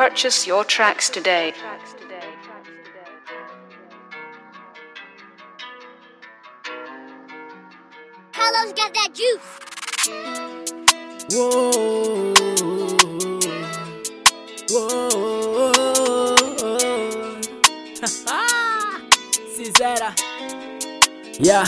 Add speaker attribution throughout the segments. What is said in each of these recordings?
Speaker 1: Purchase your tracks today.
Speaker 2: Carlos got that juice.
Speaker 3: Whoa, whoa. Sincera. Yeah.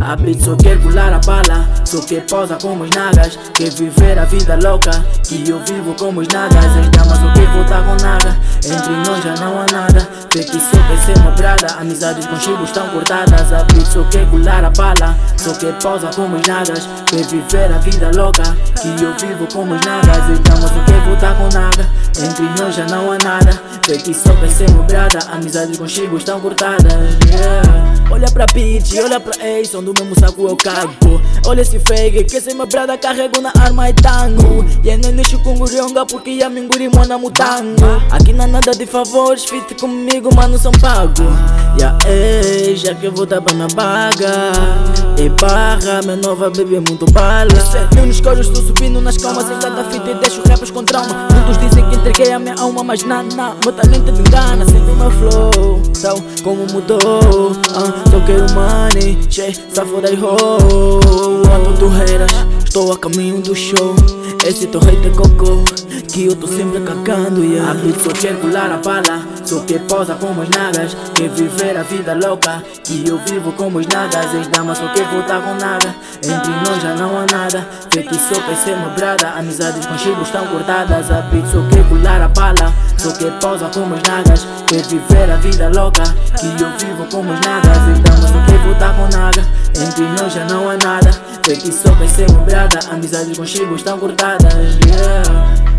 Speaker 3: A beat só quer pular a bala Só quer pausa como os nagas Quer viver a vida louca Que eu vivo como os nagas. As damas só quer voltar com naga Entre nós já não há nada. Vê que só quer ser uma brada Amizades com chibos estão cortadas. A beat só quer pular a bala Só quer pausa como os nagas Quer viver a vida louca Que eu vivo como os nagas As damas só quer voltar com naga Entre nós já não há nada. Vê que só quer ser uma brada Amizades chibos estão cortadas yeah. Olha pra bitch, olha pra ex, são do mesmo saco eu cago Olha esse fake, que esse meu brada carrego na arma e tango. E é nicho com gurionga porque a mim guri mona mutango. Aqui há nada de favores, fit comigo mano são pago E a ex, já que eu vou dar pra minha baga barra, minha nova bebê muito bala. Eu nos coros estou subindo nas calmas Em cada fita e deixo rappers com trauma. Muitos dizem que entreguei a minha alma Mas nada, meu talento me engana. Sente o meu flow, então como mudou? Ah, Só quero money, che, safoda e ho Ando torreiras, estou a caminho do show. Esse teu hate é cocô Que eu tô sempre cagando, yeah. A beat só quer pular a bala Só quer pausa como as nagas Quer viver a vida louca Que eu vivo como os nagas As damas só quer voltar com naga. Entre nós já não há nada Vê que só quer ser uma brada. Amizades com estão cortadas A beat só quer pular a bala. Só quer pausa como as nagas Quer viver a vida louca Que eu vivo como os nagas. As damas só quer voltar com naga. Entre nós já não há nada Vê que só quer ser uma brada. Amizades com estão cortadas yeah.